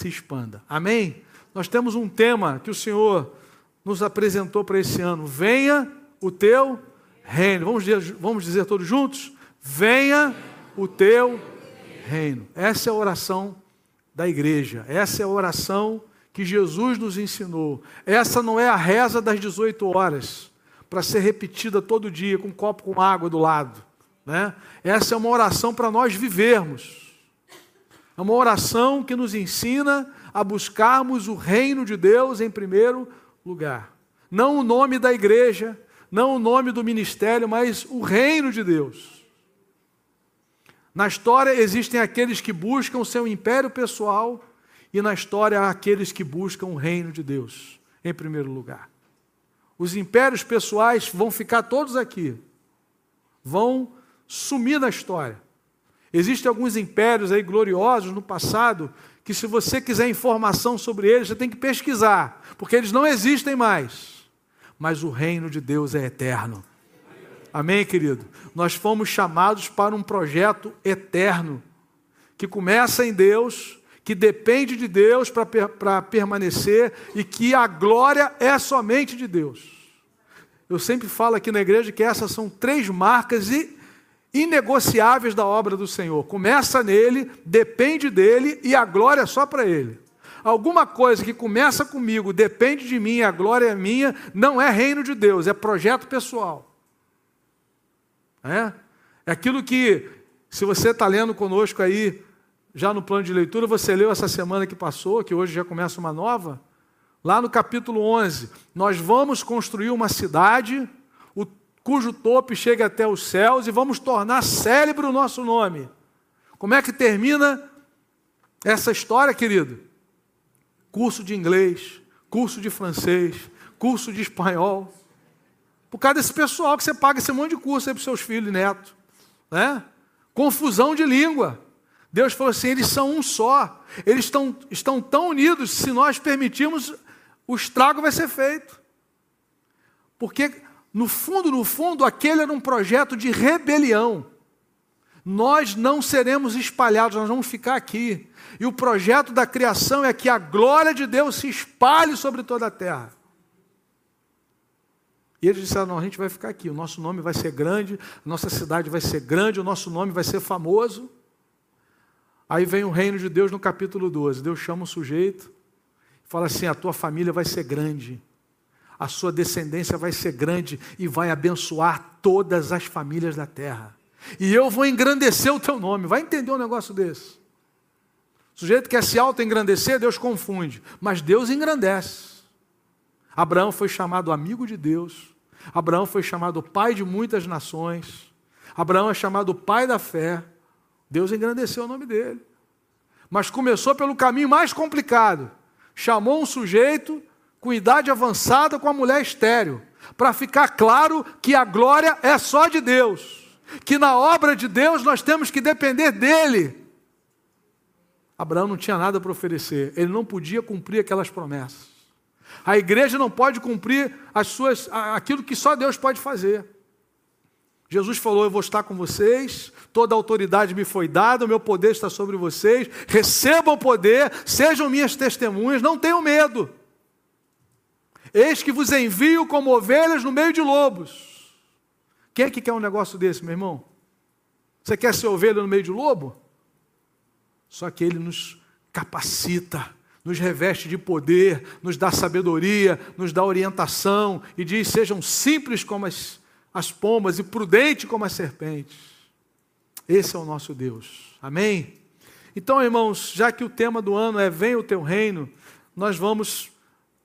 se expanda. Amém? Nós temos um tema que o Senhor nos apresentou para esse ano. Venha o teu reino. Vamos dizer, vamos dizer todos juntos? Venha o teu reino. Essa é a oração da igreja. Essa é a oração que Jesus nos ensinou. Essa não é a reza das 18 horas, para ser repetida todo dia com um copo com água do lado. Né? Essa é uma oração para nós vivermos. É uma oração que nos ensina a buscarmos o reino de Deus em primeiro lugar. Não o nome da igreja, não o nome do ministério, mas o reino de Deus. Na história existem aqueles que buscam seu império pessoal e na história há aqueles que buscam o reino de Deus em primeiro lugar. Os impérios pessoais vão ficar todos aqui, vão sumir na história. Existem alguns impérios aí gloriosos no passado que se você quiser informação sobre eles, você tem que pesquisar, porque eles não existem mais. Mas o reino de Deus é eterno. Amém, querido? Nós fomos chamados para um projeto eterno, que começa em Deus, que depende de Deus para permanecer e que a glória é somente de Deus. Eu sempre falo aqui na igreja que essas são três marcas inegociáveis da obra do Senhor. Começa nele, depende dele e a glória é só para ele. Alguma coisa que começa comigo, depende de mim, a glória é minha, não é reino de Deus, é projeto pessoal. É, é aquilo que, se você está lendo conosco aí, já no plano de leitura, você leu essa semana que passou, que hoje já começa uma nova, lá no capítulo 11, nós vamos construir uma cidade, cujo topo chegue até os céus, e vamos tornar célebre o nosso nome. Como é que termina essa história, querido? Curso de inglês, curso de francês, curso de espanhol. Por causa desse pessoal que você paga esse monte de curso aí para seus filhos e netos. Né? Confusão de língua. Deus falou assim: eles são um só. Eles estão, estão tão unidos, se nós permitirmos, o estrago vai ser feito. Porque, no fundo, no fundo, aquele era um projeto de rebelião. Nós não seremos espalhados, nós vamos ficar aqui. E o projeto da criação é que a glória de Deus se espalhe sobre toda a terra. E eles disseram: não, a gente vai ficar aqui, o nosso nome vai ser grande, a nossa cidade vai ser grande, o nosso nome vai ser famoso. Aí vem o reino de Deus no capítulo 12. Deus chama o sujeito fala assim: a tua família vai ser grande, a sua descendência vai ser grande e vai abençoar todas as famílias da terra. E eu vou engrandecer o teu nome. Vai entender um negócio desse. O sujeito quer se auto-engrandecer, Deus confunde, mas Deus engrandece. Abraão foi chamado amigo de Deus. Abraão foi chamado pai de muitas nações. Abraão é chamado pai da fé. Deus engrandeceu o nome dele. Mas começou pelo caminho mais complicado. Chamou um sujeito com idade avançada com a mulher estéreo, para ficar claro que a glória é só de Deus, que na obra de Deus nós temos que depender dele. Abraão não tinha nada para oferecer, ele não podia cumprir aquelas promessas. A igreja não pode cumprir as suas, aquilo que só Deus pode fazer. Jesus falou: Eu vou estar com vocês, toda autoridade me foi dada, o meu poder está sobre vocês, recebam o poder, sejam minhas testemunhas, não tenham medo. Eis que vos envio como ovelhas no meio de lobos. Quem é que quer um negócio desse, meu irmão? Você quer ser ovelha no meio de lobo? Só que ele nos capacita nos reveste de poder, nos dá sabedoria, nos dá orientação e diz: sejam simples como as, as pombas e prudentes como as serpentes. Esse é o nosso Deus. Amém? Então, irmãos, já que o tema do ano é Vem o teu reino, nós vamos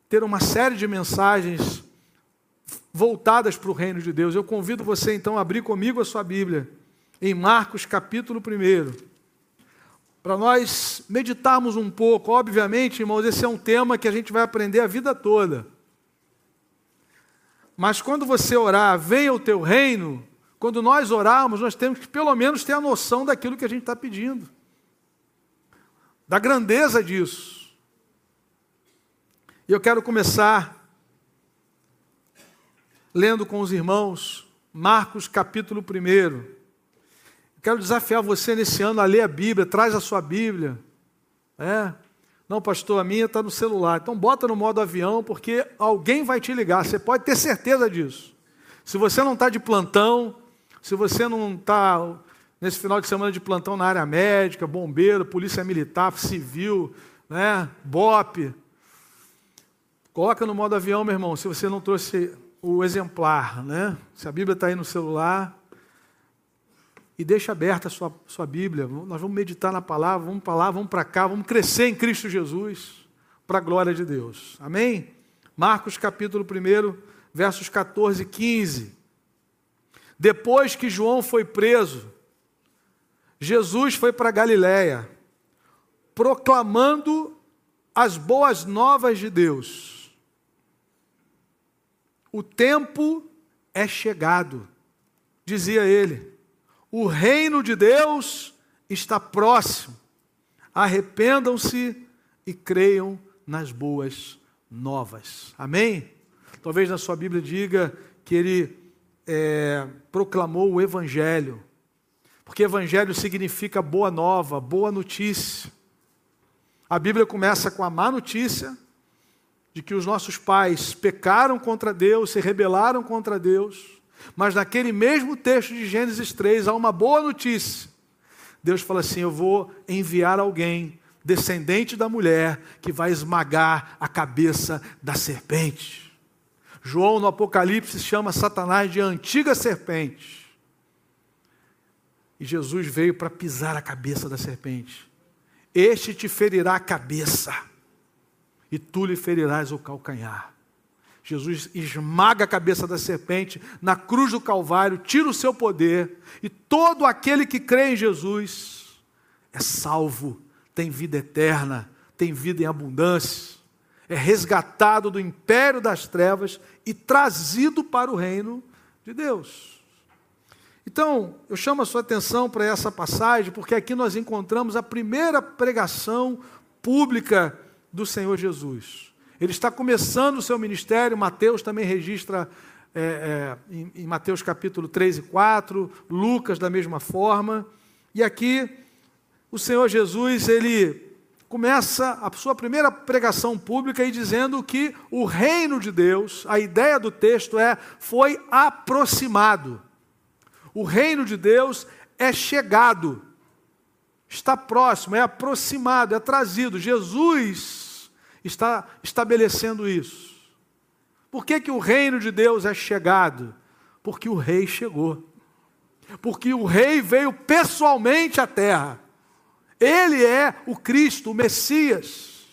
ter uma série de mensagens voltadas para o reino de Deus. Eu convido você então a abrir comigo a sua Bíblia em Marcos capítulo 1 para nós meditarmos um pouco. Obviamente, irmãos, esse é um tema que a gente vai aprender a vida toda. Mas quando você orar, venha o teu reino, quando nós orarmos, nós temos que pelo menos ter a noção daquilo que a gente está pedindo, da grandeza disso. E eu quero começar lendo com os irmãos Marcos capítulo 1. Quero desafiar você nesse ano a ler a Bíblia, traz a sua Bíblia. É. Não, pastor, a minha está no celular. Então bota no modo avião, porque alguém vai te ligar. Você pode ter certeza disso. Se você não está de plantão, se você não está nesse final de semana de plantão na área médica, bombeiro, polícia militar, civil, né, BOP, coloca no modo avião, meu irmão, se você não trouxe o exemplar, né? Se a Bíblia está aí no celular, e deixa aberta a sua, sua Bíblia. Nós vamos meditar na palavra, vamos para lá, vamos para cá, vamos crescer em Cristo Jesus, para a glória de Deus. Amém? Marcos capítulo 1, versos 14 e 15. Depois que João foi preso, Jesus foi para Galiléia, proclamando as boas novas de Deus. O tempo é chegado, dizia ele o reino de Deus está próximo. Arrependam-se e creiam nas boas novas. Amém? Talvez na sua Bíblia diga que ele é, proclamou o Evangelho, porque Evangelho significa boa nova, boa notícia. A Bíblia começa com a má notícia de que os nossos pais pecaram contra Deus, se rebelaram contra Deus mas naquele mesmo texto de Gênesis 3 há uma boa notícia. Deus fala assim: Eu vou enviar alguém, descendente da mulher, que vai esmagar a cabeça da serpente. João no Apocalipse chama Satanás de antiga serpente. E Jesus veio para pisar a cabeça da serpente. Este te ferirá a cabeça, e tu lhe ferirás o calcanhar. Jesus esmaga a cabeça da serpente na cruz do Calvário, tira o seu poder, e todo aquele que crê em Jesus é salvo, tem vida eterna, tem vida em abundância, é resgatado do império das trevas e trazido para o reino de Deus. Então, eu chamo a sua atenção para essa passagem, porque aqui nós encontramos a primeira pregação pública do Senhor Jesus. Ele está começando o seu ministério, Mateus também registra é, é, em, em Mateus capítulo 3 e 4, Lucas da mesma forma. E aqui o Senhor Jesus, ele começa a sua primeira pregação pública e dizendo que o reino de Deus, a ideia do texto é, foi aproximado. O reino de Deus é chegado, está próximo, é aproximado, é trazido. Jesus está estabelecendo isso. Por que, que o reino de Deus é chegado? Porque o rei chegou. Porque o rei veio pessoalmente à terra. Ele é o Cristo, o Messias.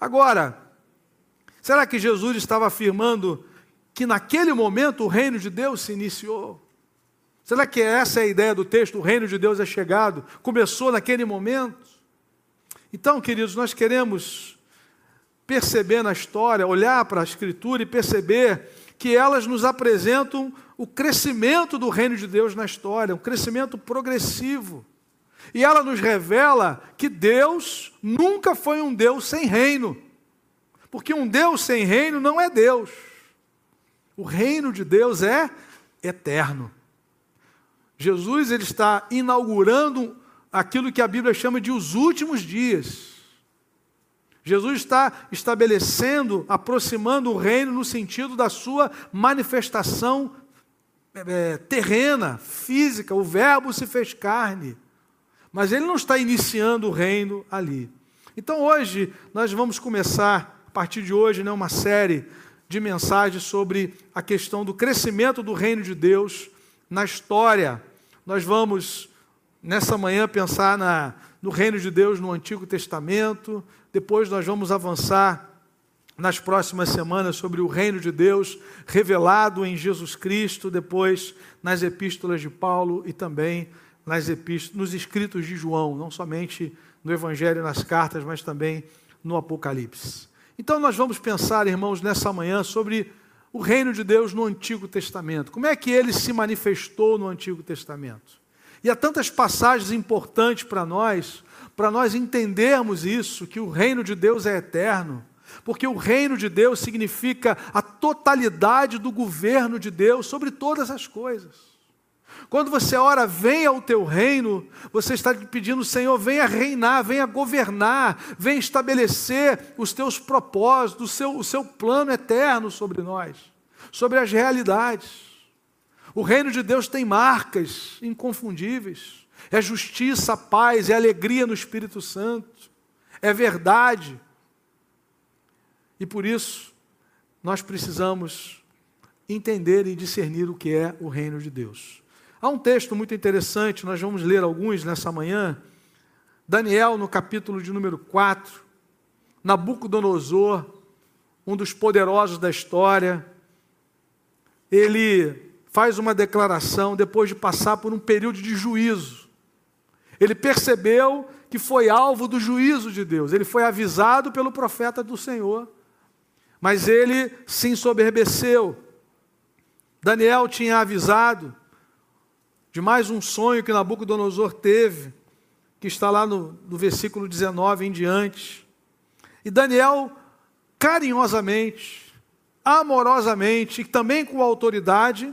Agora, será que Jesus estava afirmando que naquele momento o reino de Deus se iniciou? Será que essa é a ideia do texto? O reino de Deus é chegado? Começou naquele momento? Então, queridos, nós queremos perceber na história, olhar para a Escritura e perceber que elas nos apresentam o crescimento do reino de Deus na história, um crescimento progressivo. E ela nos revela que Deus nunca foi um Deus sem reino. Porque um Deus sem reino não é Deus. O reino de Deus é eterno. Jesus ele está inaugurando aquilo que a Bíblia chama de os últimos dias. Jesus está estabelecendo, aproximando o reino no sentido da sua manifestação é, terrena, física. O Verbo se fez carne. Mas ele não está iniciando o reino ali. Então hoje nós vamos começar, a partir de hoje, né, uma série de mensagens sobre a questão do crescimento do reino de Deus na história. Nós vamos, nessa manhã, pensar na, no reino de Deus no Antigo Testamento, depois nós vamos avançar nas próximas semanas sobre o reino de Deus revelado em Jesus Cristo, depois nas epístolas de Paulo e também nas epístolas, nos escritos de João, não somente no Evangelho nas cartas, mas também no Apocalipse. Então nós vamos pensar, irmãos, nessa manhã sobre o reino de Deus no Antigo Testamento. Como é que ele se manifestou no Antigo Testamento? E há tantas passagens importantes para nós para nós entendermos isso, que o reino de Deus é eterno, porque o reino de Deus significa a totalidade do governo de Deus sobre todas as coisas. Quando você ora, venha o teu reino, você está pedindo, Senhor, venha reinar, venha governar, venha estabelecer os teus propósitos, o seu, o seu plano eterno sobre nós, sobre as realidades. O reino de Deus tem marcas inconfundíveis. É justiça, paz, é alegria no Espírito Santo, é verdade. E por isso, nós precisamos entender e discernir o que é o reino de Deus. Há um texto muito interessante, nós vamos ler alguns nessa manhã. Daniel, no capítulo de número 4, Nabucodonosor, um dos poderosos da história, ele faz uma declaração depois de passar por um período de juízo. Ele percebeu que foi alvo do juízo de Deus, ele foi avisado pelo profeta do Senhor, mas ele se ensoberbeceu. Daniel tinha avisado, de mais um sonho que Nabucodonosor teve, que está lá no, no versículo 19 em diante. E Daniel, carinhosamente, amorosamente e também com autoridade,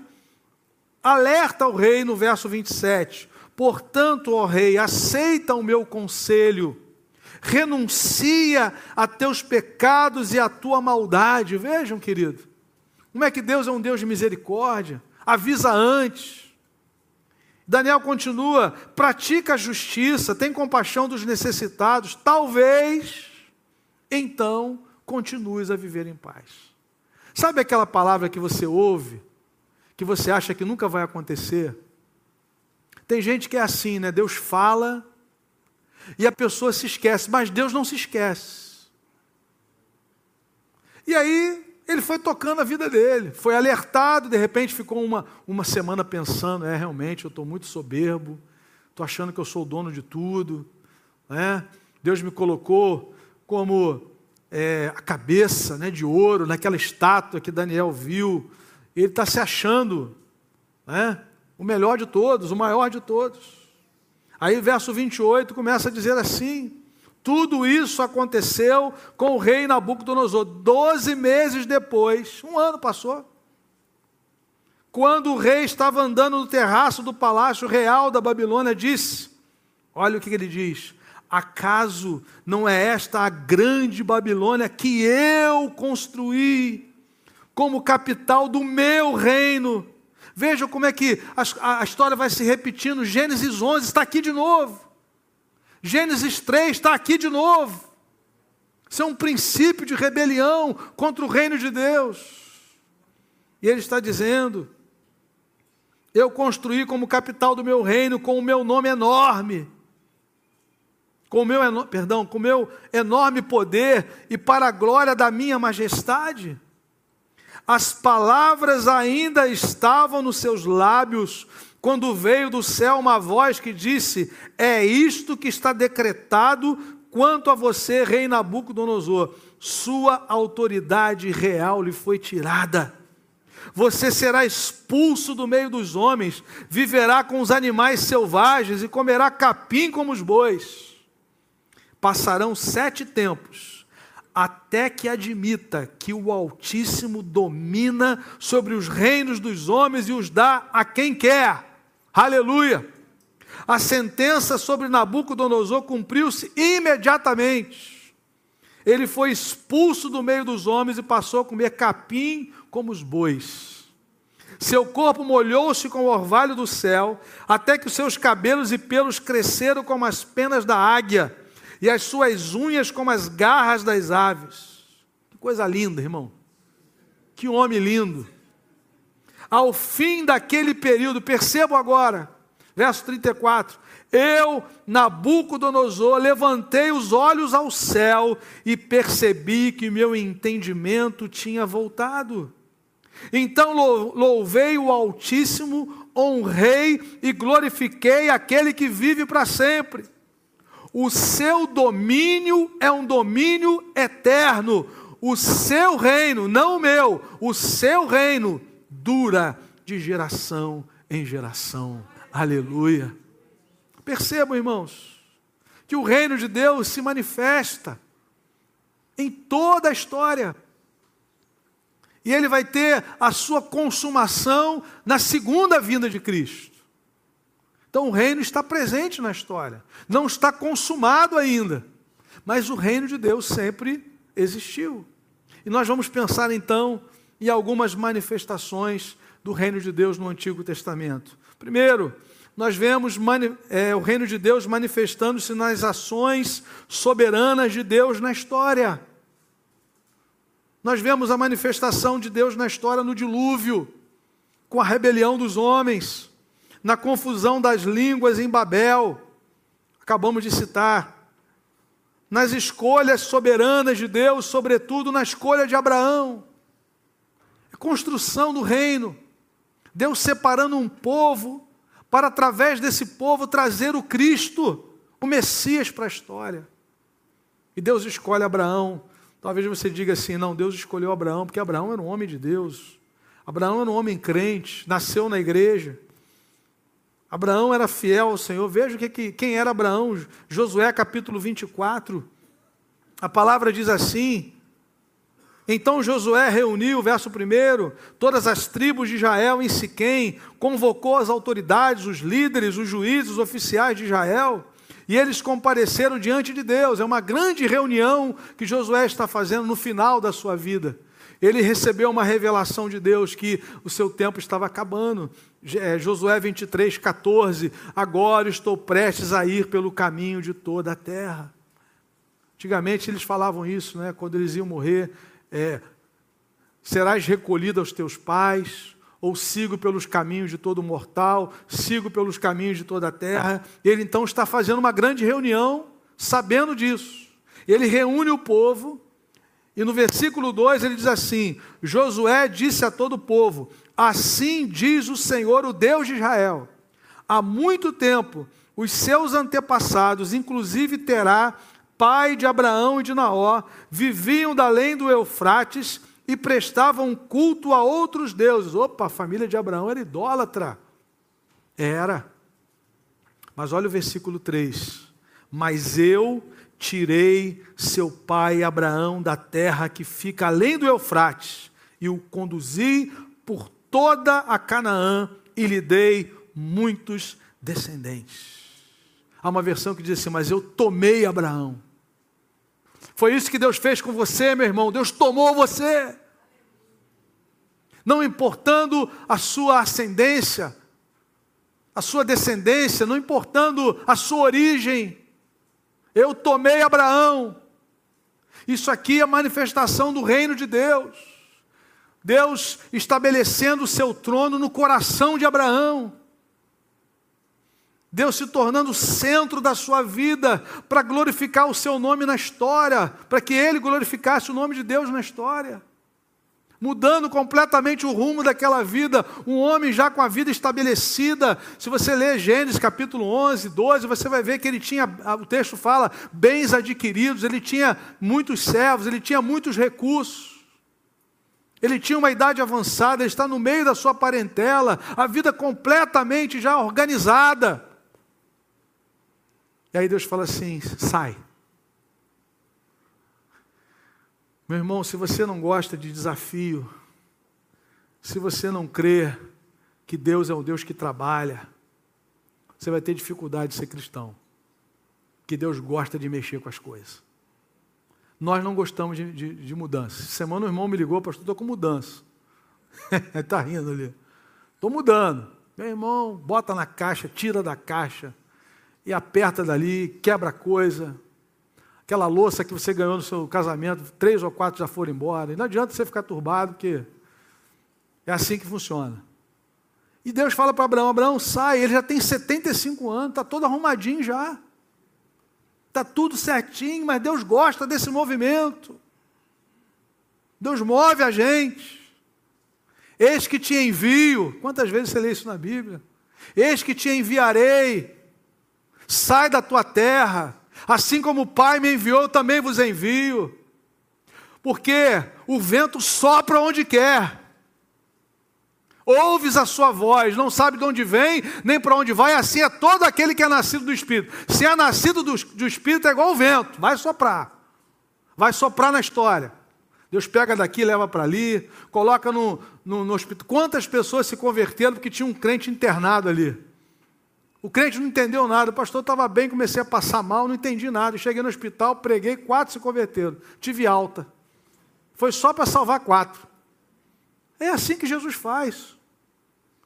alerta o rei no verso 27. Portanto, ó rei, aceita o meu conselho, renuncia a teus pecados e a tua maldade. Vejam, querido, como é que Deus é um Deus de misericórdia, avisa antes. Daniel continua: pratica a justiça, tem compaixão dos necessitados, talvez então continues a viver em paz. Sabe aquela palavra que você ouve, que você acha que nunca vai acontecer? Tem gente que é assim, né? Deus fala e a pessoa se esquece, mas Deus não se esquece. E aí ele foi tocando a vida dele, foi alertado, de repente ficou uma, uma semana pensando: é, realmente, eu estou muito soberbo, estou achando que eu sou o dono de tudo. Né? Deus me colocou como é, a cabeça né, de ouro naquela estátua que Daniel viu. Ele está se achando né, o melhor de todos, o maior de todos. Aí, verso 28 começa a dizer assim: tudo isso aconteceu com o rei Nabucodonosor. Doze meses depois, um ano passou. Quando o rei estava andando no terraço do palácio real da Babilônia, disse: Olha o que ele diz. Acaso não é esta a grande Babilônia que eu construí como capital do meu reino? Veja como é que a, a história vai se repetindo. Gênesis 11 está aqui de novo. Gênesis 3 está aqui de novo. Isso é um princípio de rebelião contra o reino de Deus. E ele está dizendo: Eu construí como capital do meu reino com o meu nome enorme, com o meu, perdão, com o meu enorme poder e para a glória da minha majestade. As palavras ainda estavam nos seus lábios, quando veio do céu uma voz que disse: É isto que está decretado quanto a você, rei Nabucodonosor. Sua autoridade real lhe foi tirada. Você será expulso do meio dos homens, viverá com os animais selvagens e comerá capim como os bois. Passarão sete tempos, até que admita que o Altíssimo domina sobre os reinos dos homens e os dá a quem quer. Aleluia! A sentença sobre Nabucodonosor cumpriu-se imediatamente. Ele foi expulso do meio dos homens e passou a comer capim como os bois. Seu corpo molhou-se com o orvalho do céu, até que os seus cabelos e pelos cresceram como as penas da águia, e as suas unhas como as garras das aves. Que coisa linda, irmão. Que homem lindo ao fim daquele período, percebo agora, verso 34. Eu, Nabucodonosor, levantei os olhos ao céu e percebi que meu entendimento tinha voltado. Então louvei o Altíssimo, honrei e glorifiquei aquele que vive para sempre. O seu domínio é um domínio eterno. O seu reino, não o meu, o seu reino dura de geração em geração. Aleluia. Percebam, irmãos, que o reino de Deus se manifesta em toda a história. E ele vai ter a sua consumação na segunda vinda de Cristo. Então o reino está presente na história, não está consumado ainda, mas o reino de Deus sempre existiu. E nós vamos pensar então em algumas manifestações do reino de Deus no Antigo Testamento. Primeiro, nós vemos é, o reino de Deus manifestando-se nas ações soberanas de Deus na história. Nós vemos a manifestação de Deus na história no dilúvio, com a rebelião dos homens na confusão das línguas em Babel, acabamos de citar, nas escolhas soberanas de Deus, sobretudo na escolha de Abraão, construção do reino, Deus separando um povo para, através desse povo, trazer o Cristo, o Messias para a história. E Deus escolhe Abraão. Talvez você diga assim: não, Deus escolheu Abraão, porque Abraão era um homem de Deus. Abraão era um homem crente, nasceu na igreja. Abraão era fiel ao Senhor. Veja que, que, quem era Abraão. Josué capítulo 24. A palavra diz assim: Então Josué reuniu, verso 1, todas as tribos de Israel em Siquém, convocou as autoridades, os líderes, os juízes, os oficiais de Israel, e eles compareceram diante de Deus. É uma grande reunião que Josué está fazendo no final da sua vida. Ele recebeu uma revelação de Deus que o seu tempo estava acabando. É, Josué 23, 14. Agora estou prestes a ir pelo caminho de toda a terra. Antigamente eles falavam isso, né? quando eles iam morrer: é, serás recolhido aos teus pais, ou sigo pelos caminhos de todo mortal, sigo pelos caminhos de toda a terra. Ele então está fazendo uma grande reunião, sabendo disso. Ele reúne o povo, e no versículo 2 ele diz assim: Josué disse a todo o povo: Assim diz o Senhor, o Deus de Israel: há muito tempo os seus antepassados, inclusive Terá, pai de Abraão e de Naó, viviam da além do Eufrates e prestavam culto a outros deuses. Opa, a família de Abraão era idólatra. Era. Mas olha o versículo 3. Mas eu tirei seu pai Abraão da terra que fica além do Eufrates e o conduzi por toda a Canaã e lhe dei muitos descendentes. Há uma versão que diz assim: Mas eu tomei Abraão. Foi isso que Deus fez com você, meu irmão. Deus tomou você. Não importando a sua ascendência, a sua descendência, não importando a sua origem. Eu tomei Abraão. Isso aqui é manifestação do reino de Deus. Deus estabelecendo o seu trono no coração de Abraão. Deus se tornando o centro da sua vida para glorificar o seu nome na história, para que ele glorificasse o nome de Deus na história. Mudando completamente o rumo daquela vida, um homem já com a vida estabelecida. Se você ler Gênesis capítulo 11, 12, você vai ver que ele tinha, o texto fala, bens adquiridos, ele tinha muitos servos, ele tinha muitos recursos. Ele tinha uma idade avançada, ele está no meio da sua parentela, a vida completamente já organizada. E aí Deus fala assim: sai. Meu irmão, se você não gosta de desafio, se você não crê que Deus é um Deus que trabalha, você vai ter dificuldade de ser cristão. Que Deus gosta de mexer com as coisas. Nós não gostamos de, de, de mudança. Semana o irmão me ligou, pastor, estou com mudança. Está rindo ali. Estou mudando. Meu irmão, bota na caixa, tira da caixa e aperta dali, quebra coisa. Aquela louça que você ganhou no seu casamento, três ou quatro já foram embora. E não adianta você ficar turbado, porque é assim que funciona. E Deus fala para Abraão: Abraão, sai. Ele já tem 75 anos, está todo arrumadinho já. Está tudo certinho, mas Deus gosta desse movimento. Deus move a gente. Eis que te envio. Quantas vezes você lê isso na Bíblia? Eis que te enviarei. Sai da tua terra. Assim como o Pai me enviou, também vos envio. Porque o vento sopra onde quer ouves a sua voz, não sabe de onde vem, nem para onde vai, assim é todo aquele que é nascido do Espírito. Se é nascido do, do Espírito, é igual o vento, vai soprar. Vai soprar na história. Deus pega daqui, leva para ali, coloca no, no, no hospital. Quantas pessoas se converteram porque tinha um crente internado ali? O crente não entendeu nada, o pastor estava bem, comecei a passar mal, não entendi nada. cheguei no hospital, preguei, quatro se converteram. Tive alta. Foi só para salvar quatro. É assim que Jesus faz.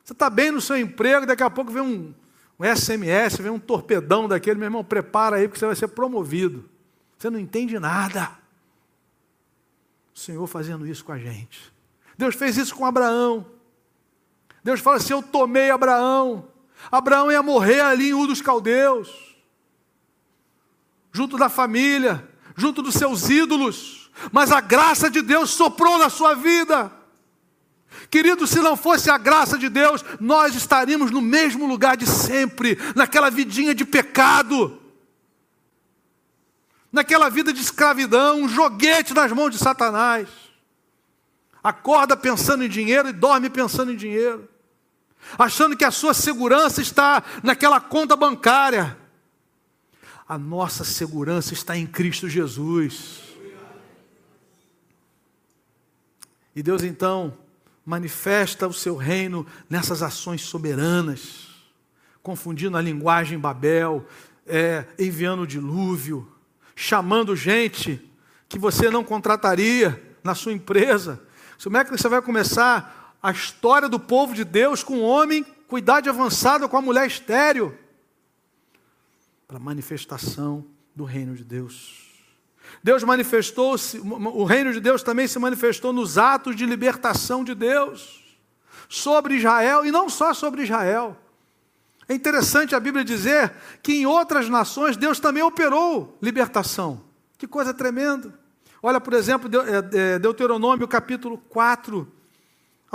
Você está bem no seu emprego, daqui a pouco vem um, um SMS, vem um torpedão daquele, meu irmão, prepara aí, porque você vai ser promovido. Você não entende nada. O Senhor fazendo isso com a gente. Deus fez isso com Abraão. Deus fala assim: Eu tomei Abraão. Abraão ia morrer ali em U dos Caldeus, junto da família, junto dos seus ídolos, mas a graça de Deus soprou na sua vida. Querido, se não fosse a graça de Deus, nós estaríamos no mesmo lugar de sempre, naquela vidinha de pecado, naquela vida de escravidão, um joguete nas mãos de Satanás. Acorda pensando em dinheiro e dorme pensando em dinheiro, achando que a sua segurança está naquela conta bancária. A nossa segurança está em Cristo Jesus. E Deus então manifesta o seu reino nessas ações soberanas, confundindo a linguagem Babel, é, enviando o dilúvio, chamando gente que você não contrataria na sua empresa. Como é que você vai começar a história do povo de Deus com um homem com idade avançada, com a mulher estéreo? Para manifestação do reino de Deus. Deus manifestou-se, o reino de Deus também se manifestou nos atos de libertação de Deus sobre Israel e não só sobre Israel. É interessante a Bíblia dizer que em outras nações Deus também operou libertação. Que coisa tremenda. Olha, por exemplo, é, é, Deuteronômio capítulo 4,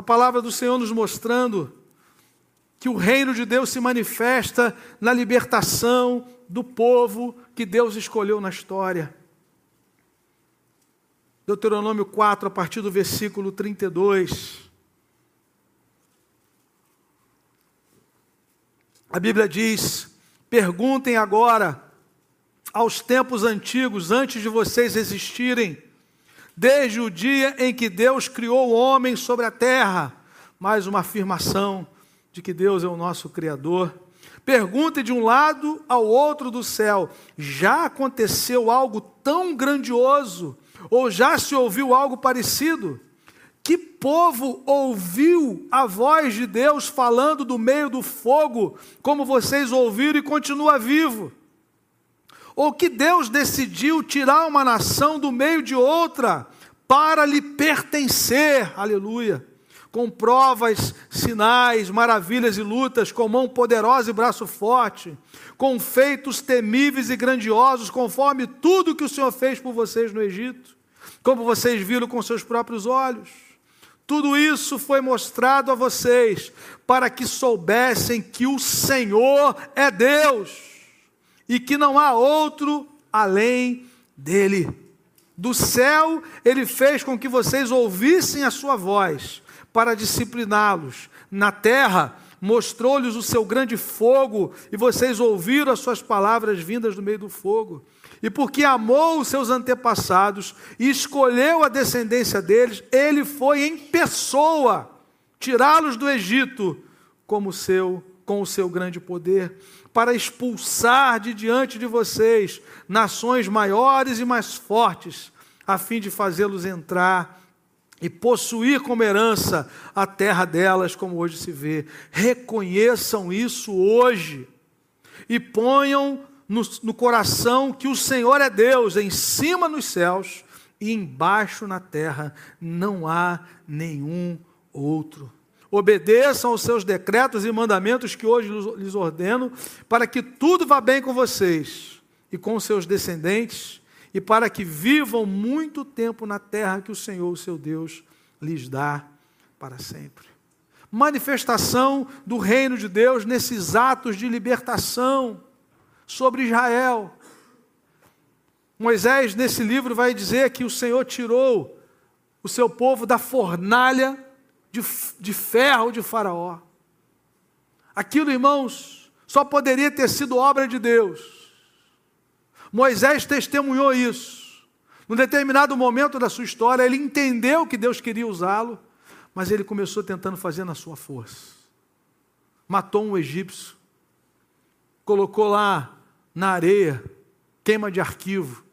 a palavra do Senhor nos mostrando que o reino de Deus se manifesta na libertação do povo que Deus escolheu na história. Deuteronômio 4, a partir do versículo 32. A Bíblia diz: Perguntem agora aos tempos antigos, antes de vocês existirem, desde o dia em que Deus criou o homem sobre a terra. Mais uma afirmação de que Deus é o nosso Criador. Perguntem de um lado ao outro do céu: já aconteceu algo tão grandioso ou já se ouviu algo parecido? Que povo ouviu a voz de Deus falando do meio do fogo, como vocês ouviram e continua vivo? Ou que Deus decidiu tirar uma nação do meio de outra para lhe pertencer? Aleluia com provas, sinais, maravilhas e lutas, com mão poderosa e braço forte, com feitos temíveis e grandiosos, conforme tudo que o Senhor fez por vocês no Egito, como vocês viram com seus próprios olhos. Tudo isso foi mostrado a vocês para que soubessem que o Senhor é Deus e que não há outro além dele. Do céu, ele fez com que vocês ouvissem a sua voz para discipliná-los. Na terra, mostrou-lhes o seu grande fogo, e vocês ouviram as suas palavras vindas do meio do fogo. E porque amou os seus antepassados e escolheu a descendência deles, ele foi em pessoa tirá-los do Egito como seu com o seu grande poder, para expulsar de diante de vocês nações maiores e mais fortes, a fim de fazê-los entrar e possuir como herança a terra delas, como hoje se vê. Reconheçam isso hoje e ponham no, no, coração que o Senhor é Deus, em cima nos céus e embaixo na terra não há nenhum outro. Obedeçam aos seus decretos e mandamentos que hoje lhes ordeno, para que tudo vá bem com vocês e com seus descendentes e para que vivam muito tempo na terra que o Senhor, o seu Deus, lhes dá para sempre. Manifestação do reino de Deus nesses atos de libertação sobre Israel. Moisés, nesse livro, vai dizer que o Senhor tirou o seu povo da fornalha de, de ferro de Faraó. Aquilo, irmãos, só poderia ter sido obra de Deus Moisés testemunhou isso. Num determinado momento da sua história, ele entendeu que Deus queria usá-lo, mas ele começou tentando fazer na sua força. Matou um egípcio, colocou lá na areia, queima de arquivo,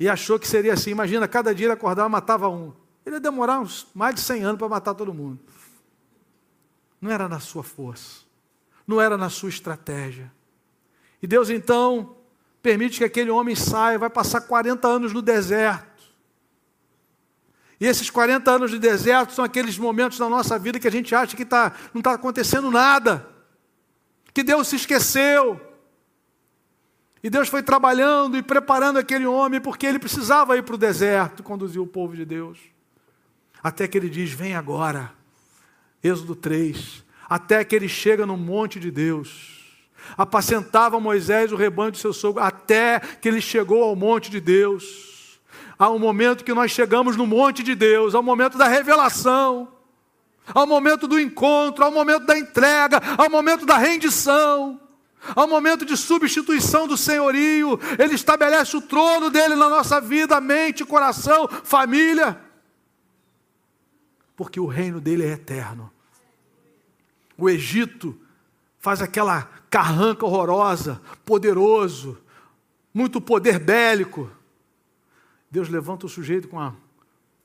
e achou que seria assim. Imagina, cada dia ele acordava matava um. Ele ia demorar uns mais de 100 anos para matar todo mundo. Não era na sua força, não era na sua estratégia. E Deus então permite que aquele homem saia, vai passar 40 anos no deserto. E esses 40 anos de deserto são aqueles momentos da nossa vida que a gente acha que tá, não está acontecendo nada, que Deus se esqueceu. E Deus foi trabalhando e preparando aquele homem, porque ele precisava ir para o deserto conduzir o povo de Deus. Até que ele diz: Vem agora. Êxodo 3. Até que ele chega no monte de Deus. Apacentava Moisés o rebanho de seu sogro, até que ele chegou ao monte de Deus. Há um momento que nós chegamos no monte de Deus, ao momento da revelação, ao momento do encontro, ao momento da entrega, ao momento da rendição ao momento de substituição do senhorio, Ele estabelece o trono dele na nossa vida, mente, coração, família, porque o reino dele é eterno. O Egito faz aquela carranca horrorosa, poderoso, muito poder bélico. Deus levanta o sujeito com a,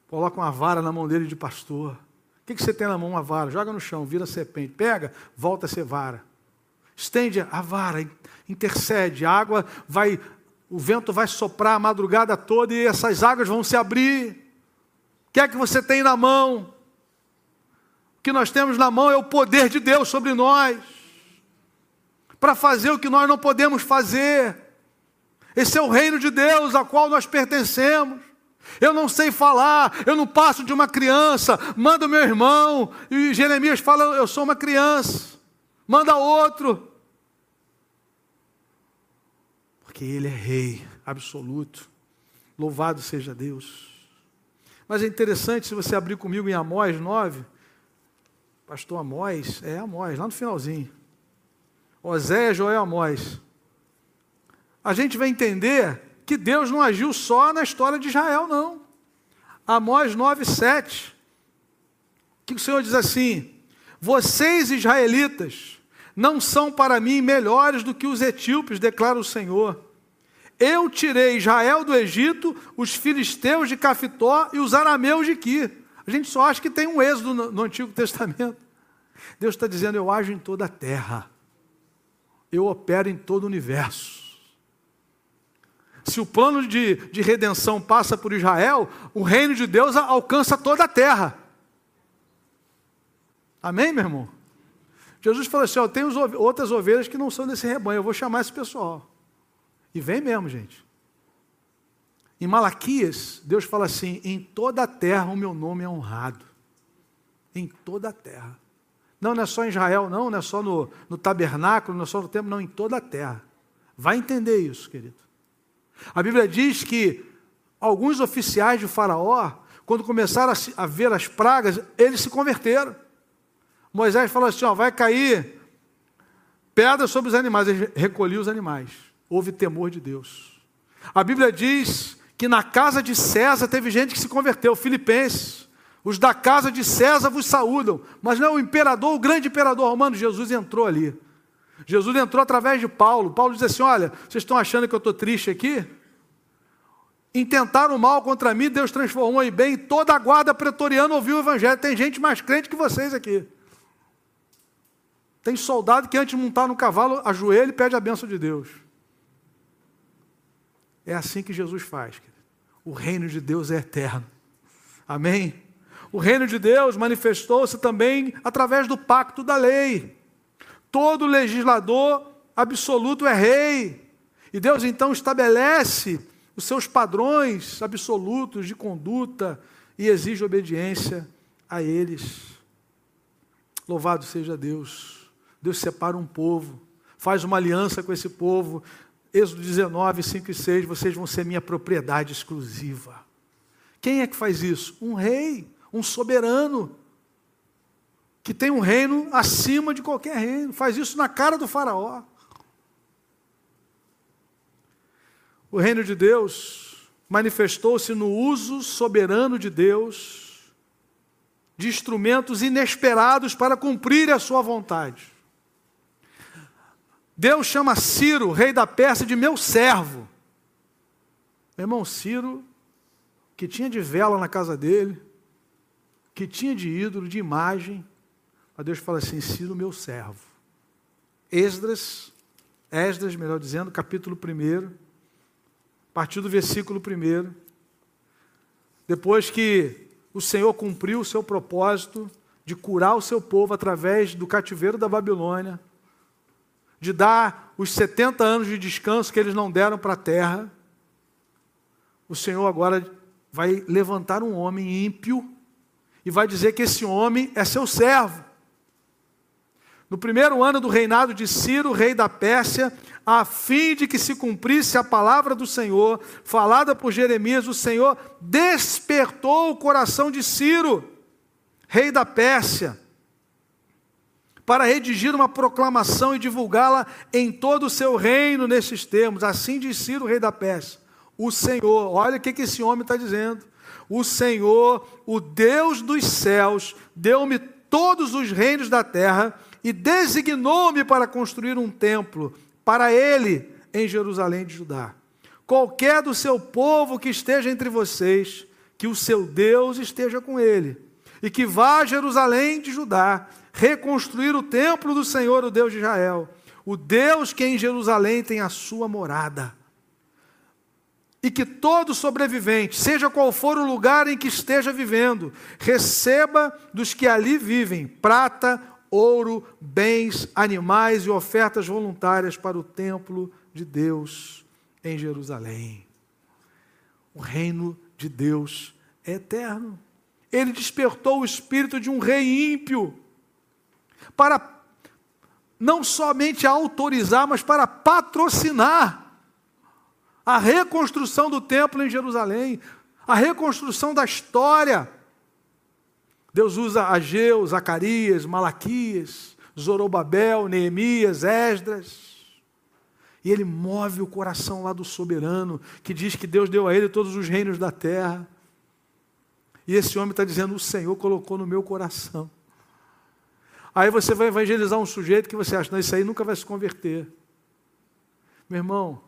coloca uma vara na mão dele de pastor. O que, que você tem na mão? Uma vara. Joga no chão, vira serpente. Pega, volta a ser vara. Estende a vara, intercede. A água vai, o vento vai soprar a madrugada toda e essas águas vão se abrir. O que é que você tem na mão? O que nós temos na mão é o poder de Deus sobre nós, para fazer o que nós não podemos fazer. Esse é o reino de Deus a qual nós pertencemos. Eu não sei falar, eu não passo de uma criança, manda o meu irmão, e Jeremias fala: Eu sou uma criança, manda outro. Porque Ele é Rei absoluto, louvado seja Deus. Mas é interessante, se você abrir comigo em Amós 9, Pastor Amós, é Amós, lá no finalzinho. Oséias, Joel, Amós. A gente vai entender que Deus não agiu só na história de Israel, não. Amós 9, 7. Que o Senhor diz assim: Vocês, israelitas, não são para mim melhores do que os etíopes, declara o Senhor. Eu tirei Israel do Egito, os filisteus de Cafitó e os arameus de Quir. A gente só acha que tem um êxodo no, no Antigo Testamento. Deus está dizendo: eu ajo em toda a terra, eu opero em todo o universo. Se o plano de, de redenção passa por Israel, o reino de Deus alcança toda a terra. Amém, meu irmão? Jesus falou assim: ó, tem outras ovelhas que não são desse rebanho, eu vou chamar esse pessoal. E vem mesmo, gente. Em Malaquias, Deus fala assim: em toda a terra o meu nome é honrado. Em toda a terra. Não, não é só em Israel, não, não é só no, no tabernáculo, não é só no templo, não, em toda a terra. Vai entender isso, querido. A Bíblia diz que alguns oficiais de Faraó, quando começaram a, ver as pragas, eles se converteram. Moisés falou assim: ó, vai cair pedra sobre os animais. Ele recolheu os animais. Houve temor de Deus. A Bíblia diz que na casa de César teve gente que se converteu, Filipenses. Os da casa de César vos saúdam. Mas não o imperador, o grande imperador romano, Jesus entrou ali. Jesus entrou através de Paulo. Paulo diz assim: Olha, vocês estão achando que eu estou triste aqui? Intentaram mal contra mim, Deus transformou em bem. Toda a guarda pretoriana ouviu o evangelho. Tem gente mais crente que vocês aqui. Tem soldado que antes de montar no cavalo, ajoelha e pede a benção de Deus. É assim que Jesus faz. O reino de Deus é eterno. Amém? O reino de Deus manifestou-se também através do pacto da lei. Todo legislador absoluto é rei. E Deus então estabelece os seus padrões absolutos de conduta e exige obediência a eles. Louvado seja Deus. Deus separa um povo, faz uma aliança com esse povo Êxodo 19, 5 e 6, vocês vão ser minha propriedade exclusiva. Quem é que faz isso? Um rei, um soberano, que tem um reino acima de qualquer reino. Faz isso na cara do Faraó. O reino de Deus manifestou-se no uso soberano de Deus de instrumentos inesperados para cumprir a sua vontade. Deus chama Ciro, rei da Pérsia, de meu servo. Meu irmão, Ciro, que tinha de vela na casa dele, que tinha de ídolo, de imagem, a Deus fala assim: Ciro, meu servo. Esdras, Esdras, melhor dizendo, capítulo 1, a partir do versículo 1. Depois que o Senhor cumpriu o seu propósito de curar o seu povo através do cativeiro da Babilônia, de dar os 70 anos de descanso que eles não deram para a terra, o Senhor agora vai levantar um homem ímpio e vai dizer que esse homem é seu servo. No primeiro ano do reinado de Ciro, rei da Pérsia, a fim de que se cumprisse a palavra do Senhor, falada por Jeremias, o Senhor despertou o coração de Ciro, rei da Pérsia, para redigir uma proclamação e divulgá-la em todo o seu reino nesses termos. Assim diz Ciro, rei da Pérsia. O Senhor, olha o que, que esse homem está dizendo. O Senhor, o Deus dos céus, deu-me todos os reinos da terra e designou-me para construir um templo para ele em Jerusalém de Judá. Qualquer do seu povo que esteja entre vocês, que o seu Deus esteja com ele, e que vá a Jerusalém de Judá reconstruir o templo do Senhor, o Deus de Israel, o Deus que em Jerusalém tem a sua morada. E que todo sobrevivente, seja qual for o lugar em que esteja vivendo, receba dos que ali vivem prata, ouro, bens, animais e ofertas voluntárias para o templo de Deus em Jerusalém. O reino de Deus é eterno. Ele despertou o espírito de um rei ímpio para não somente autorizar, mas para patrocinar a reconstrução do templo em Jerusalém, a reconstrução da história Deus usa Ageu, Zacarias, Malaquias, Zorobabel, Neemias, Esdras. E ele move o coração lá do soberano, que diz que Deus deu a ele todos os reinos da terra. E esse homem está dizendo: O Senhor colocou no meu coração. Aí você vai evangelizar um sujeito que você acha, não, isso aí nunca vai se converter. Meu irmão,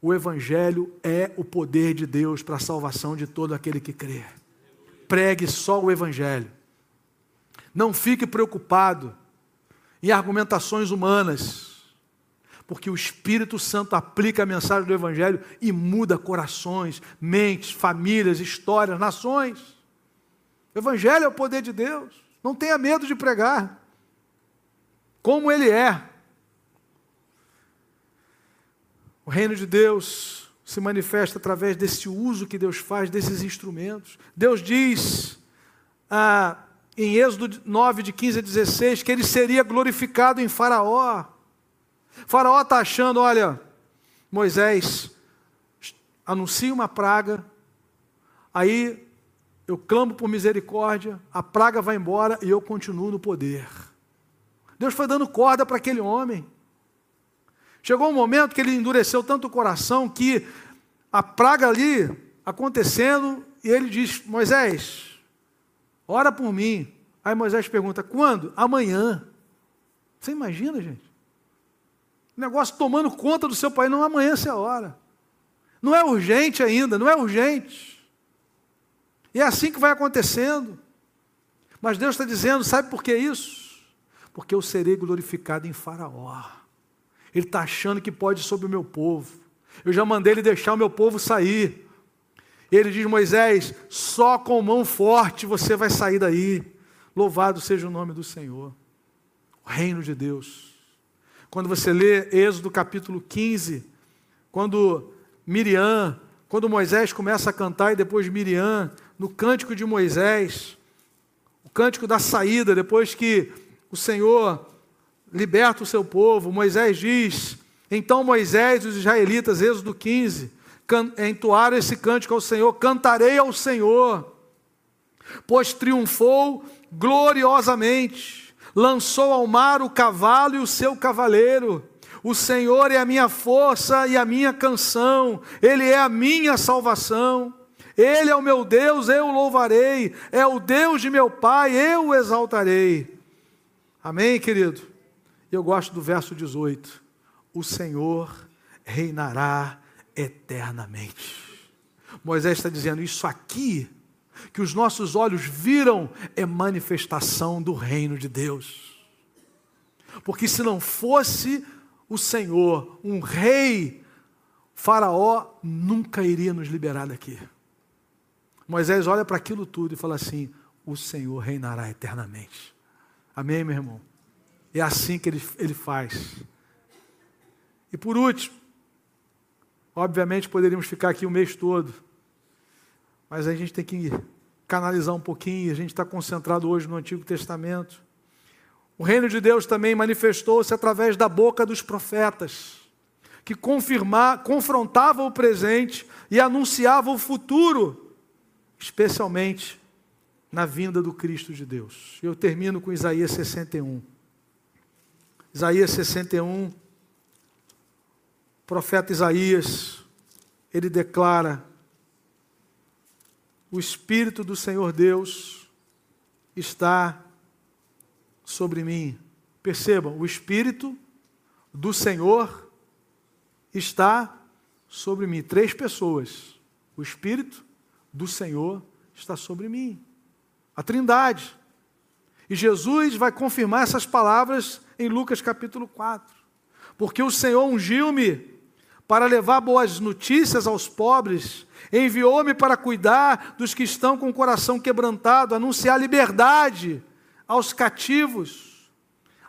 o Evangelho é o poder de Deus para a salvação de todo aquele que crê pregue só o Evangelho. Não fique preocupado em argumentações humanas, porque o Espírito Santo aplica a mensagem do Evangelho e muda corações, mentes, famílias, histórias, nações. O Evangelho é o poder de Deus. Não tenha medo de pregar. Como ele é. O reino de Deus se manifesta através desse uso que Deus faz desses instrumentos. Deus diz ah, em Êxodo 9, de 15 a 16, que ele seria glorificado em Faraó. Faraó está achando, olha, Moisés anuncia uma praga, aí eu clamo por misericórdia, a praga vai embora e eu continuo no poder. Deus foi dando corda para aquele homem. Chegou um momento que ele endureceu tanto o coração que a praga ali acontecendo, e ele diz: Moisés, ora por mim. Aí Moisés pergunta: quando? Amanhã. Você imagina, gente? O negócio tomando conta do seu país, não amanhã é a hora. Não é urgente ainda, não é urgente. E é assim que vai acontecendo. Mas Deus está dizendo: sabe por que isso? Porque eu serei glorificado em Faraó. Ele está achando que pode sobre o meu povo. Eu já mandei ele deixar o meu povo sair. Ele diz: Moisés, só com mão forte você vai sair daí. Louvado seja o nome do Senhor. O reino de Deus. Quando você lê Êxodo capítulo 15, quando Miriam, quando Moisés começa a cantar e depois Miriam, no cântico de Moisés, o cântico da saída, depois que o Senhor liberta o seu povo. Moisés diz: Então Moisés e os israelitas, Êxodo 15, entoaram esse cântico ao Senhor: Cantarei ao Senhor, pois triunfou gloriosamente, lançou ao mar o cavalo e o seu cavaleiro. O Senhor é a minha força e a minha canção, Ele é a minha salvação. Ele é o meu Deus, eu o louvarei. É o Deus de meu Pai, eu o exaltarei. Amém, querido? Eu gosto do verso 18: O Senhor reinará eternamente. Moisés está dizendo: Isso aqui que os nossos olhos viram é manifestação do reino de Deus. Porque se não fosse o Senhor, um rei, Faraó nunca iria nos liberar daqui. Moisés olha para aquilo tudo e fala assim: O Senhor reinará eternamente. Amém, meu irmão? É assim que ele, ele faz. E por último, obviamente poderíamos ficar aqui o mês todo, mas a gente tem que canalizar um pouquinho, a gente está concentrado hoje no Antigo Testamento. O reino de Deus também manifestou-se através da boca dos profetas, que confirmar, confrontavam o presente e anunciavam o futuro, especialmente na vinda do Cristo de Deus. Eu termino com Isaías 61. Isaías 61, profeta Isaías, ele declara: O Espírito do Senhor Deus está sobre mim. Percebam, o Espírito do Senhor está sobre mim. Três pessoas. O Espírito do Senhor está sobre mim. A Trindade. E Jesus vai confirmar essas palavras em Lucas capítulo 4. Porque o Senhor ungiu-me para levar boas notícias aos pobres, enviou-me para cuidar dos que estão com o coração quebrantado, anunciar liberdade aos cativos,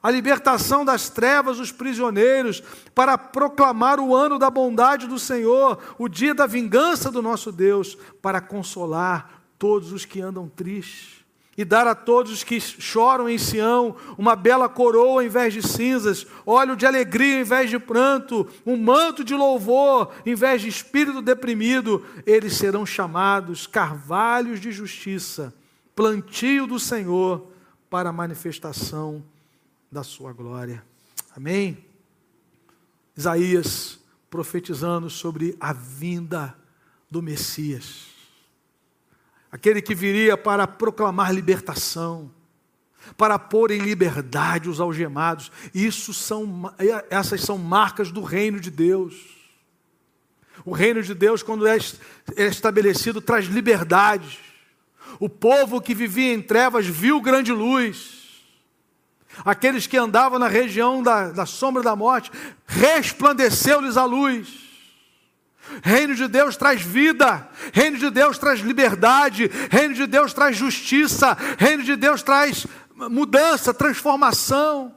a libertação das trevas dos prisioneiros, para proclamar o ano da bondade do Senhor, o dia da vingança do nosso Deus, para consolar todos os que andam tristes e dar a todos os que choram em Sião uma bela coroa em vez de cinzas, óleo de alegria em vez de pranto, um manto de louvor em vez de espírito deprimido. Eles serão chamados carvalhos de justiça, plantio do Senhor para a manifestação da sua glória. Amém? Isaías profetizando sobre a vinda do Messias, aquele que viria para proclamar libertação, para pôr em liberdade os algemados. Isso são, essas são marcas do reino de Deus. O reino de Deus, quando é, é estabelecido, traz liberdade. O povo que vivia em trevas viu grande luz. Aqueles que andavam na região da, da sombra da morte, resplandeceu-lhes a luz. Reino de Deus traz vida, reino de Deus traz liberdade, reino de Deus traz justiça, reino de Deus traz mudança, transformação.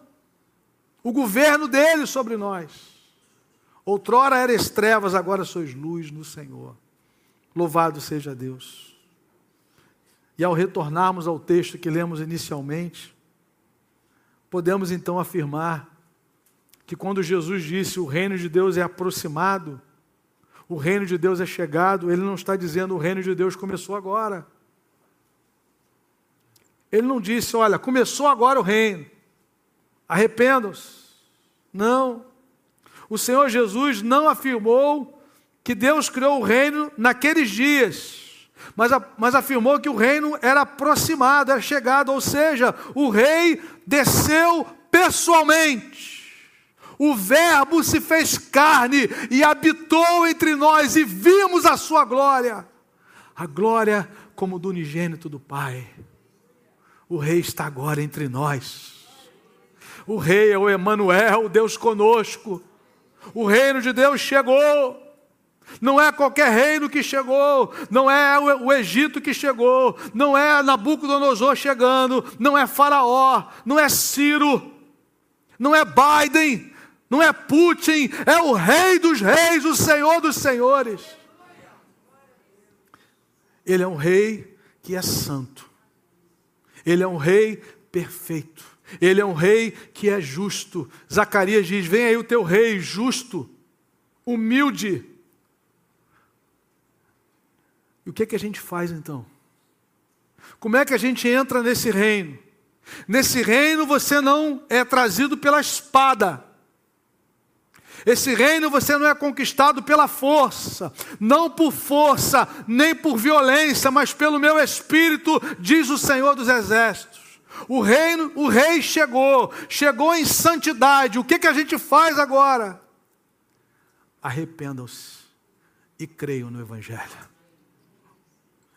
O governo dele sobre nós. Outrora eras trevas, agora sois luz no Senhor. Louvado seja Deus. E ao retornarmos ao texto que lemos inicialmente, podemos então afirmar que quando Jesus disse o reino de Deus é aproximado, o reino de Deus é chegado, ele não está dizendo o reino de Deus começou agora. Ele não disse, olha, começou agora o reino, arrependam-se. Não. O Senhor Jesus não afirmou que Deus criou o reino naqueles dias mas, mas afirmou que o reino era aproximado, era chegado, ou seja, o rei desceu pessoalmente. O Verbo se fez carne e habitou entre nós, e vimos a sua glória a glória como do unigênito do Pai. O Rei está agora entre nós. O Rei é o Emanuel, Deus conosco. O reino de Deus chegou. Não é qualquer reino que chegou, não é o Egito que chegou, não é Nabucodonosor chegando, não é Faraó, não é Ciro, não é Biden, não é Putin, é o Rei dos Reis, o Senhor dos Senhores. Ele é um rei que é santo, ele é um rei perfeito, ele é um rei que é justo. Zacarias diz: Vem aí o teu rei justo, humilde o que, é que a gente faz então? Como é que a gente entra nesse reino? Nesse reino você não é trazido pela espada. Esse reino você não é conquistado pela força, não por força, nem por violência, mas pelo meu espírito, diz o Senhor dos Exércitos. O reino, o rei chegou, chegou em santidade. O que, que a gente faz agora? Arrependam-se e creiam no Evangelho.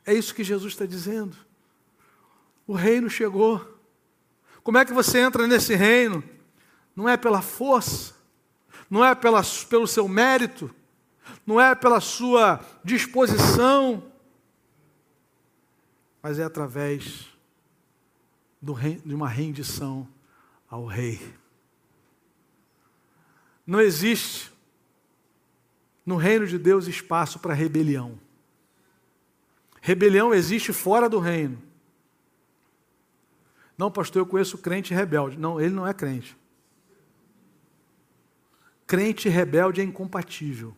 É isso que Jesus está dizendo. O reino chegou. Como é que você entra nesse reino? Não é pela força, não é pela, pelo seu mérito, não é pela sua disposição, mas é através rei, de uma rendição ao Rei. Não existe no reino de Deus espaço para rebelião. Rebelião existe fora do reino. Não, pastor, eu conheço crente rebelde. Não, ele não é crente. Crente rebelde é incompatível.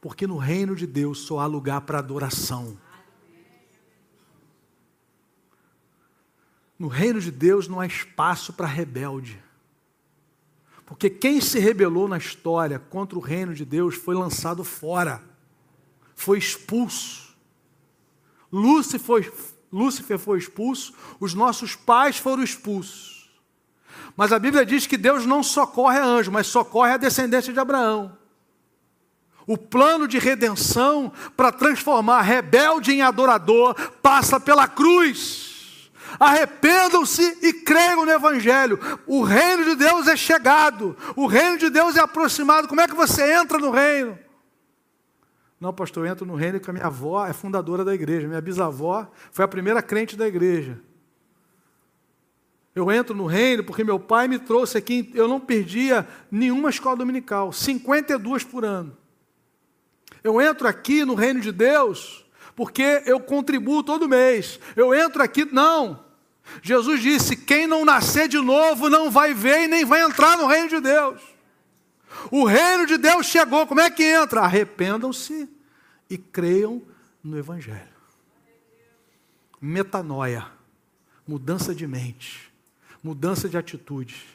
Porque no reino de Deus só há lugar para adoração. No reino de Deus não há espaço para rebelde. Porque quem se rebelou na história contra o reino de Deus foi lançado fora, foi expulso. Lúcifer foi, Lúcifer foi expulso, os nossos pais foram expulsos. Mas a Bíblia diz que Deus não socorre a anjo, mas socorre a descendência de Abraão. O plano de redenção para transformar rebelde em adorador passa pela cruz. Arrependam-se e creiam no Evangelho. O reino de Deus é chegado, o reino de Deus é aproximado. Como é que você entra no reino? Não, pastor, eu entro no reino que a minha avó é fundadora da igreja, minha bisavó foi a primeira crente da igreja. Eu entro no reino porque meu pai me trouxe aqui, eu não perdia nenhuma escola dominical, 52 por ano. Eu entro aqui no reino de Deus porque eu contribuo todo mês. Eu entro aqui, não. Jesus disse: quem não nascer de novo não vai ver e nem vai entrar no reino de Deus. O reino de Deus chegou, como é que entra? Arrependam-se e creiam no Evangelho. Metanoia, mudança de mente, mudança de atitude.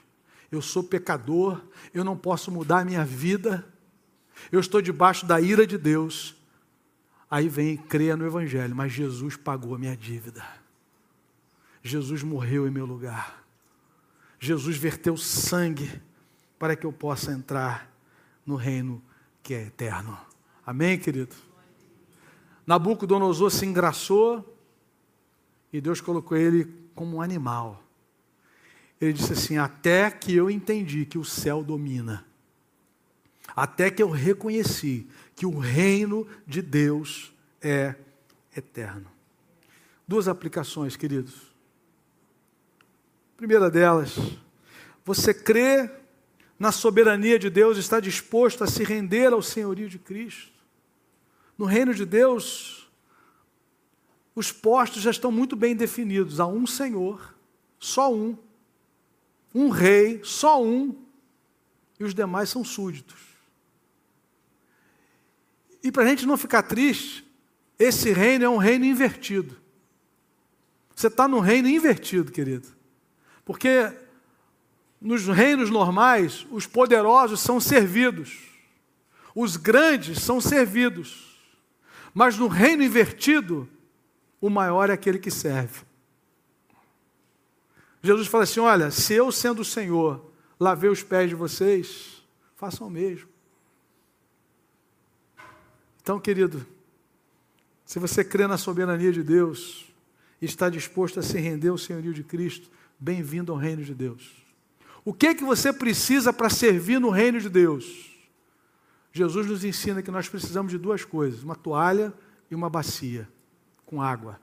Eu sou pecador, eu não posso mudar a minha vida, eu estou debaixo da ira de Deus. Aí vem creia no Evangelho, mas Jesus pagou a minha dívida. Jesus morreu em meu lugar. Jesus verteu sangue para que eu possa entrar no reino que é eterno. Amém, querido? Nabucodonosor se engraçou e Deus colocou ele como um animal. Ele disse assim: Até que eu entendi que o céu domina, até que eu reconheci que o reino de Deus é eterno. Duas aplicações, queridos. Primeira delas, você crê na soberania de Deus, está disposto a se render ao senhorio de Cristo. No reino de Deus, os postos já estão muito bem definidos. Há um Senhor, só um. Um rei, só um. E os demais são súditos. E para a gente não ficar triste, esse reino é um reino invertido. Você está no reino invertido, querido. Porque nos reinos normais, os poderosos são servidos, os grandes são servidos. Mas no reino invertido, o maior é aquele que serve. Jesus fala assim: Olha, se eu, sendo o Senhor, lavei os pés de vocês, façam o mesmo. Então, querido, se você crê na soberania de Deus e está disposto a se render ao senhorio de Cristo, bem-vindo ao reino de Deus. O que é que você precisa para servir no reino de Deus? Jesus nos ensina que nós precisamos de duas coisas: uma toalha e uma bacia com água.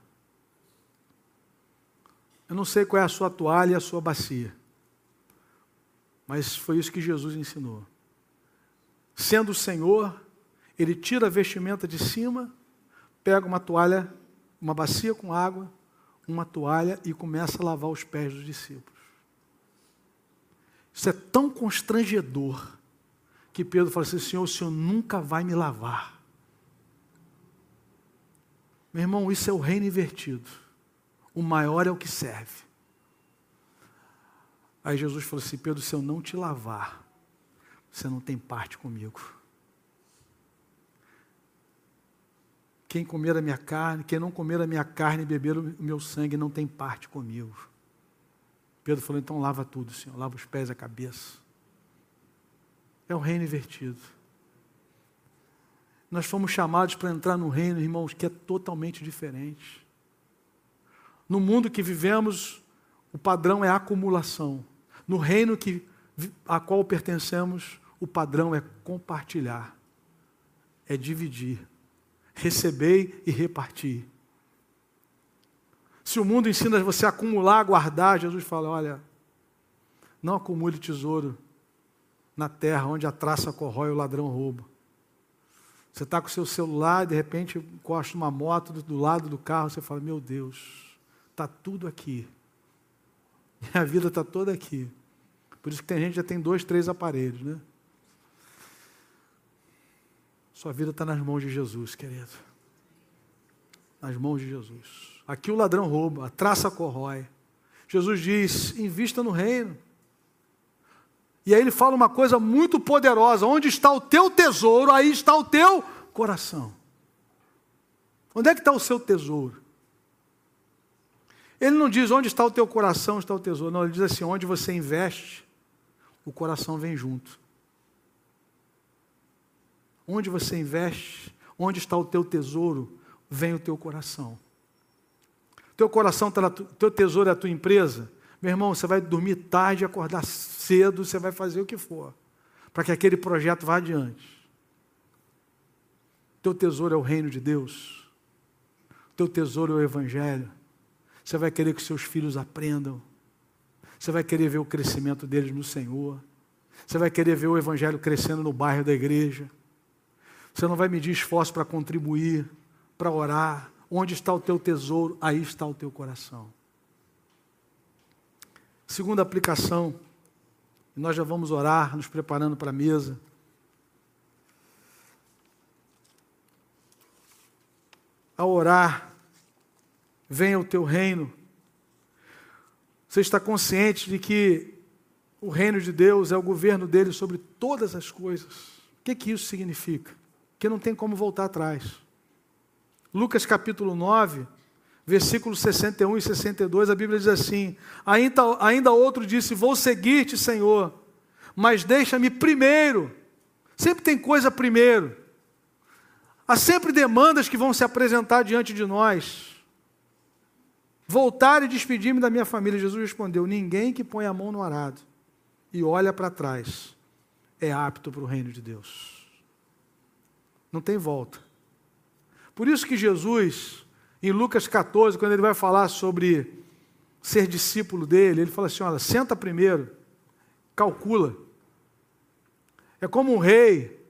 Eu não sei qual é a sua toalha e a sua bacia, mas foi isso que Jesus ensinou. Sendo o Senhor, ele tira a vestimenta de cima, pega uma toalha, uma bacia com água, uma toalha e começa a lavar os pés dos discípulos. Isso é tão constrangedor que Pedro fala assim: Senhor, o Senhor nunca vai me lavar. Meu irmão, isso é o reino invertido. O maior é o que serve. Aí Jesus falou assim: Pedro, se eu não te lavar, você não tem parte comigo. Quem comer a minha carne, quem não comer a minha carne e beber o meu sangue não tem parte comigo. Pedro falou: então lava tudo, Senhor, lava os pés e a cabeça. É o reino invertido. Nós fomos chamados para entrar no reino, irmãos, que é totalmente diferente. No mundo que vivemos, o padrão é acumulação. No reino que, a qual pertencemos, o padrão é compartilhar, é dividir, receber e repartir. Se o mundo ensina você a acumular, a guardar, Jesus fala: olha, não acumule tesouro na terra onde a traça corrói e o ladrão rouba. Você está com o seu celular e de repente encosta uma moto do, do lado do carro, você fala: Meu Deus, está tudo aqui. Minha vida está toda aqui. Por isso que tem gente que já tem dois, três aparelhos, né? Sua vida está nas mãos de Jesus, querido. Nas mãos de Jesus. Aqui o ladrão rouba, a traça corrói. Jesus diz: invista no reino. E aí ele fala uma coisa muito poderosa: onde está o teu tesouro, aí está o teu coração. Onde é que está o seu tesouro? Ele não diz onde está o teu coração, está o tesouro. Não, ele diz assim: onde você investe, o coração vem junto. Onde você investe, onde está o teu tesouro, vem o teu coração. Teu coração está teu tesouro é a tua empresa, meu irmão, você vai dormir tarde, acordar cedo, você vai fazer o que for, para que aquele projeto vá adiante. Teu tesouro é o reino de Deus. Teu tesouro é o Evangelho. Você vai querer que seus filhos aprendam. Você vai querer ver o crescimento deles no Senhor. Você vai querer ver o Evangelho crescendo no bairro da igreja. Você não vai medir esforço para contribuir, para orar. Onde está o teu tesouro, aí está o teu coração. Segunda aplicação, nós já vamos orar, nos preparando para a mesa. Ao orar, venha o teu reino. Você está consciente de que o reino de Deus é o governo dele sobre todas as coisas. O que, que isso significa? Que não tem como voltar atrás. Lucas capítulo 9, versículos 61 e 62, a Bíblia diz assim: ainda, ainda outro disse: Vou seguir-te, Senhor, mas deixa-me primeiro. Sempre tem coisa primeiro. Há sempre demandas que vão se apresentar diante de nós. Voltar e despedir-me da minha família. Jesus respondeu: Ninguém que põe a mão no arado e olha para trás é apto para o reino de Deus. Não tem volta. Por isso que Jesus em Lucas 14, quando ele vai falar sobre ser discípulo dele, ele fala assim: olha, senta primeiro, calcula. É como um rei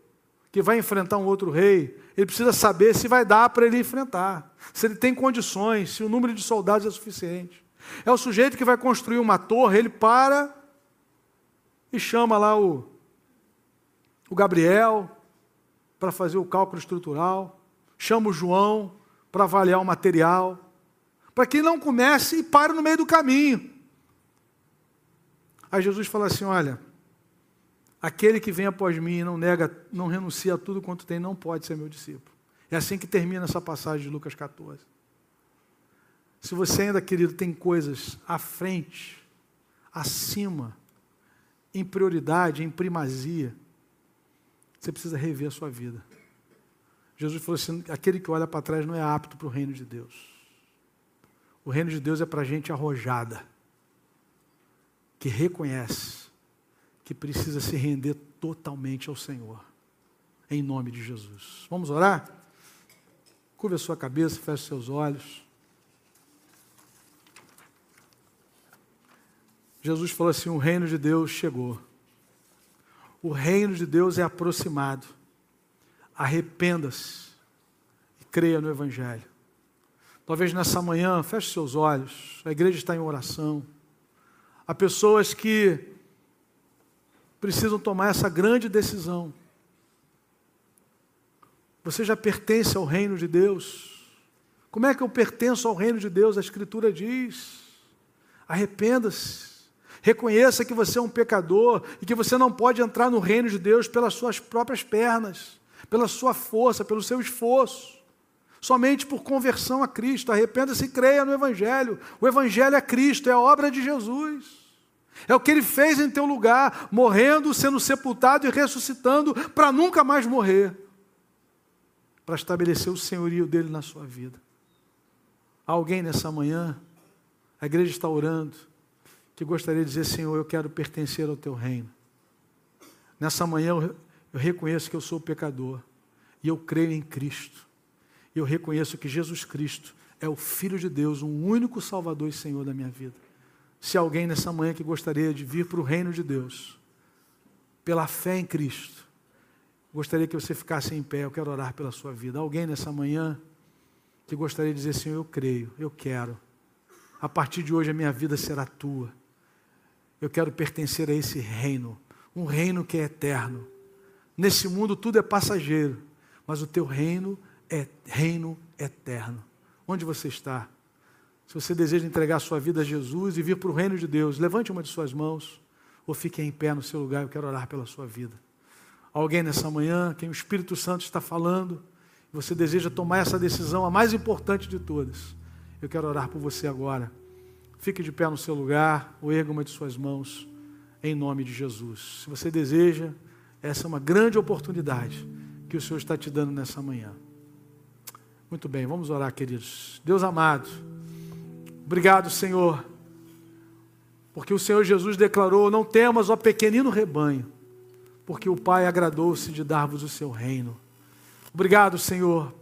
que vai enfrentar um outro rei, ele precisa saber se vai dar para ele enfrentar, se ele tem condições, se o número de soldados é suficiente. É o sujeito que vai construir uma torre, ele para e chama lá o, o Gabriel para fazer o cálculo estrutural, chama o João para avaliar o material, para que não comece e pare no meio do caminho. Aí Jesus fala assim: olha, aquele que vem após mim e não nega, não renuncia a tudo quanto tem, não pode ser meu discípulo. É assim que termina essa passagem de Lucas 14. Se você ainda, querido, tem coisas à frente, acima, em prioridade, em primazia, você precisa rever a sua vida. Jesus falou assim: aquele que olha para trás não é apto para o reino de Deus. O reino de Deus é para gente arrojada, que reconhece que precisa se render totalmente ao Senhor, em nome de Jesus. Vamos orar? Curva a sua cabeça, feche seus olhos. Jesus falou assim: o reino de Deus chegou. O reino de Deus é aproximado arrependa-se e creia no Evangelho. Talvez nessa manhã, feche seus olhos, a igreja está em oração. Há pessoas que precisam tomar essa grande decisão. Você já pertence ao reino de Deus. Como é que eu pertenço ao reino de Deus? A Escritura diz: arrependa-se. Reconheça que você é um pecador e que você não pode entrar no reino de Deus pelas suas próprias pernas pela sua força, pelo seu esforço. Somente por conversão a Cristo. Arrependa-se e creia no Evangelho. O Evangelho é Cristo, é a obra de Jesus. É o que ele fez em teu lugar, morrendo, sendo sepultado e ressuscitando para nunca mais morrer para estabelecer o senhorio dele na sua vida. Há alguém nessa manhã, a igreja está orando, que gostaria de dizer: Senhor, eu quero pertencer ao teu reino. Nessa manhã eu, eu reconheço que eu sou pecador e eu creio em Cristo. Eu reconheço que Jesus Cristo é o Filho de Deus, um único Salvador e Senhor da minha vida. Se alguém nessa manhã que gostaria de vir para o reino de Deus, pela fé em Cristo, Gostaria que você ficasse em pé, eu quero orar pela sua vida. Alguém nessa manhã que gostaria de dizer, Senhor, eu creio, eu quero. A partir de hoje a minha vida será tua. Eu quero pertencer a esse reino, um reino que é eterno. Nesse mundo tudo é passageiro, mas o teu reino é reino eterno. Onde você está? Se você deseja entregar a sua vida a Jesus e vir para o reino de Deus, levante uma de suas mãos ou fique em pé no seu lugar, eu quero orar pela sua vida alguém nessa manhã, quem o Espírito Santo está falando, você deseja tomar essa decisão, a mais importante de todas. Eu quero orar por você agora. Fique de pé no seu lugar, ou erga uma de suas mãos, em nome de Jesus. Se você deseja, essa é uma grande oportunidade que o Senhor está te dando nessa manhã. Muito bem, vamos orar, queridos. Deus amado, obrigado, Senhor, porque o Senhor Jesus declarou: Não temas, ó pequenino rebanho porque o Pai agradou-se de dar-vos o seu reino. Obrigado, Senhor,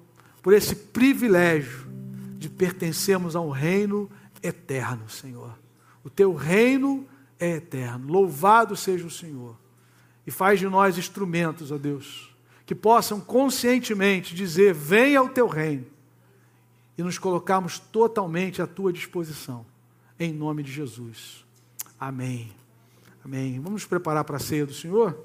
por esse privilégio de pertencermos a um reino eterno, Senhor. O teu reino é eterno. Louvado seja o Senhor. E faz de nós instrumentos, ó Deus, que possam conscientemente dizer: venha ao teu reino. E nos colocarmos totalmente à tua disposição. Em nome de Jesus. Amém. Amém. Vamos nos preparar para a ceia do Senhor?